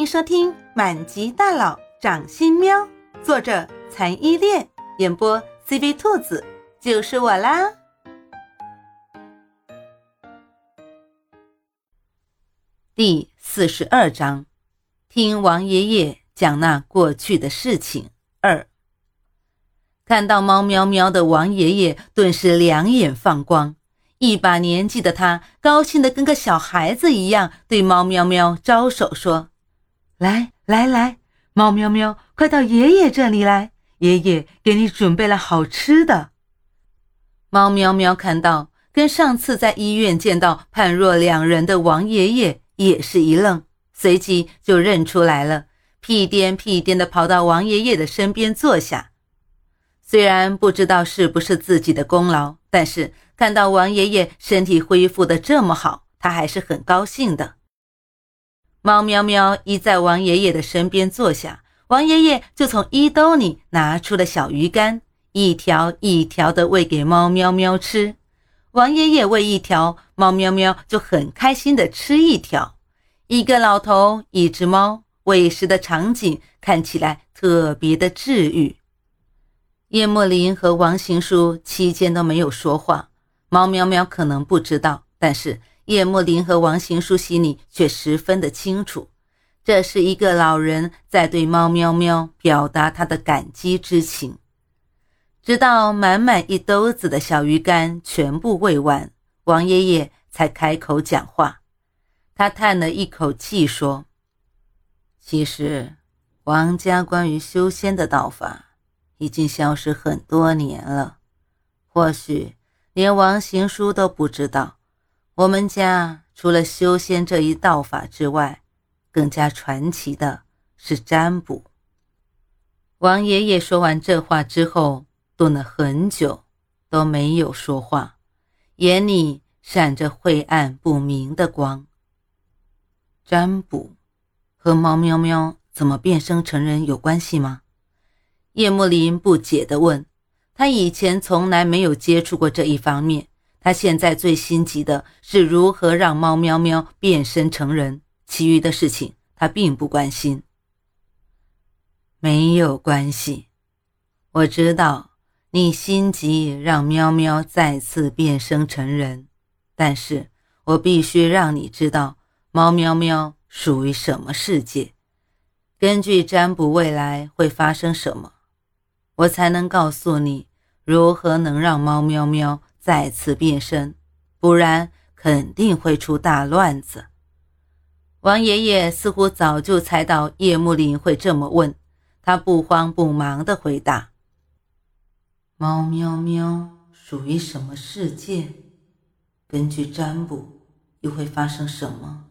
迎收听《满级大佬掌心喵》，作者残依恋，演播 CV 兔子，就是我啦。第四十二章，听王爷爷讲那过去的事情二。看到猫喵喵的王爷爷顿时两眼放光，一把年纪的他高兴的跟个小孩子一样，对猫喵喵招手说。来来来，猫喵喵，快到爷爷这里来，爷爷给你准备了好吃的。猫喵喵看到跟上次在医院见到判若两人的王爷爷，也是一愣，随即就认出来了，屁颠屁颠的跑到王爷爷的身边坐下。虽然不知道是不是自己的功劳，但是看到王爷爷身体恢复的这么好，他还是很高兴的。猫喵喵一在王爷爷的身边坐下，王爷爷就从衣兜里拿出了小鱼干，一条一条的喂给猫喵喵吃。王爷爷喂一条，猫喵喵就很开心的吃一条。一个老头，一只猫，喂食的场景看起来特别的治愈。叶莫林和王行书期间都没有说话，猫喵喵可能不知道，但是。叶慕林和王行书心里却十分的清楚，这是一个老人在对猫喵喵表达他的感激之情。直到满满一兜子的小鱼干全部喂完，王爷爷才开口讲话。他叹了一口气说：“其实，王家关于修仙的道法已经消失很多年了，或许连王行书都不知道。”我们家除了修仙这一道法之外，更加传奇的是占卜。王爷爷说完这话之后，顿了很久，都没有说话，眼里闪着晦暗不明的光。占卜和猫喵喵怎么变生成人有关系吗？叶慕林不解地问。他以前从来没有接触过这一方面。他现在最心急的是如何让猫喵喵变身成人，其余的事情他并不关心。没有关系，我知道你心急让喵喵再次变身成人，但是我必须让你知道猫喵喵属于什么世界，根据占卜未来会发生什么，我才能告诉你如何能让猫喵喵。再次变身，不然肯定会出大乱子。王爷爷似乎早就猜到叶幕林会这么问，他不慌不忙地回答：“猫喵喵属于什么世界？根据占卜，又会发生什么？”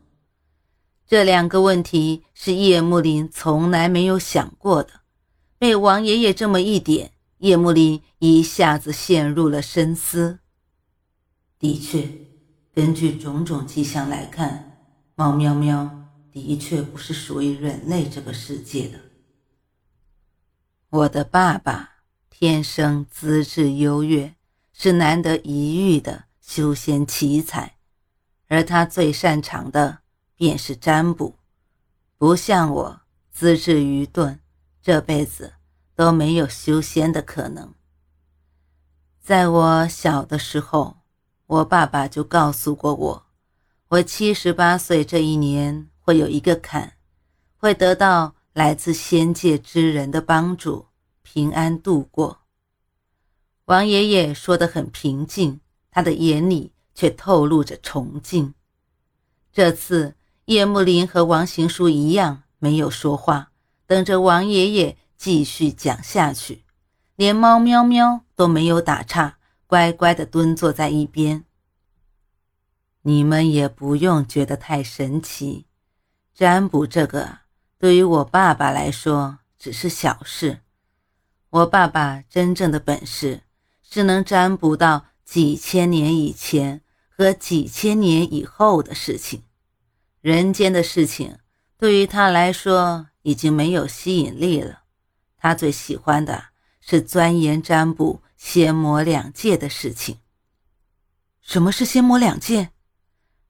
这两个问题是叶幕林从来没有想过的，被王爷爷这么一点。叶幕林一下子陷入了深思。的确，根据种种迹象来看，猫喵喵的确不是属于人类这个世界的。我的爸爸天生资质优越，是难得一遇的修仙奇才，而他最擅长的便是占卜，不像我资质愚钝，这辈子。都没有修仙的可能。在我小的时候，我爸爸就告诉过我，我七十八岁这一年会有一个坎，会得到来自仙界之人的帮助，平安度过。王爷爷说得很平静，他的眼里却透露着崇敬。这次叶慕林和王行书一样，没有说话，等着王爷爷。继续讲下去，连猫喵喵都没有打岔，乖乖的蹲坐在一边。你们也不用觉得太神奇，占卜这个对于我爸爸来说只是小事。我爸爸真正的本事是能占卜到几千年以前和几千年以后的事情，人间的事情对于他来说已经没有吸引力了。他最喜欢的是钻研占卜仙魔两界的事情。什么是仙魔两界？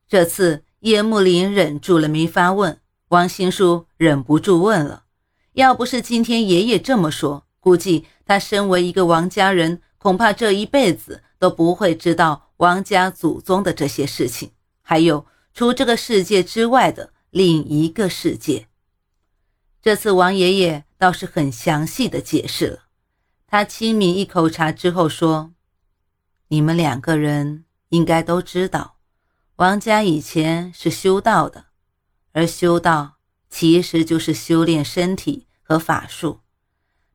这次叶慕林忍住了没发问。王新书忍不住问了：“要不是今天爷爷这么说，估计他身为一个王家人，恐怕这一辈子都不会知道王家祖宗的这些事情，还有除这个世界之外的另一个世界。”这次王爷爷倒是很详细的解释了。他轻抿一口茶之后说：“你们两个人应该都知道，王家以前是修道的。”而修道其实就是修炼身体和法术。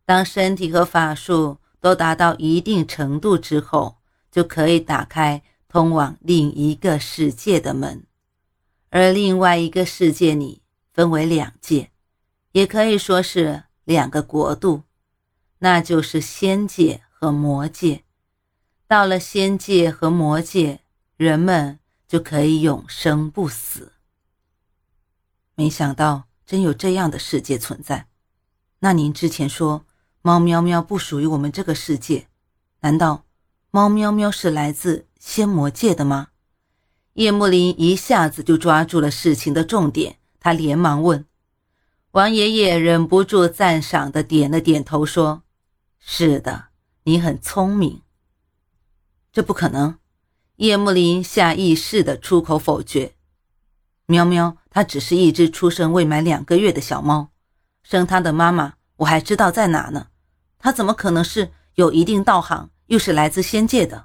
当身体和法术都达到一定程度之后，就可以打开通往另一个世界的门。而另外一个世界里分为两界，也可以说是两个国度，那就是仙界和魔界。到了仙界和魔界，人们就可以永生不死。没想到真有这样的世界存在。那您之前说猫喵喵不属于我们这个世界，难道猫喵喵是来自仙魔界的吗？叶慕林一下子就抓住了事情的重点，他连忙问。王爷爷忍不住赞赏的点了点头，说：“是的，你很聪明。”这不可能，叶慕林下意识的出口否决。喵喵，它只是一只出生未满两个月的小猫，生它的妈妈我还知道在哪呢。它怎么可能是有一定道行，又是来自仙界的？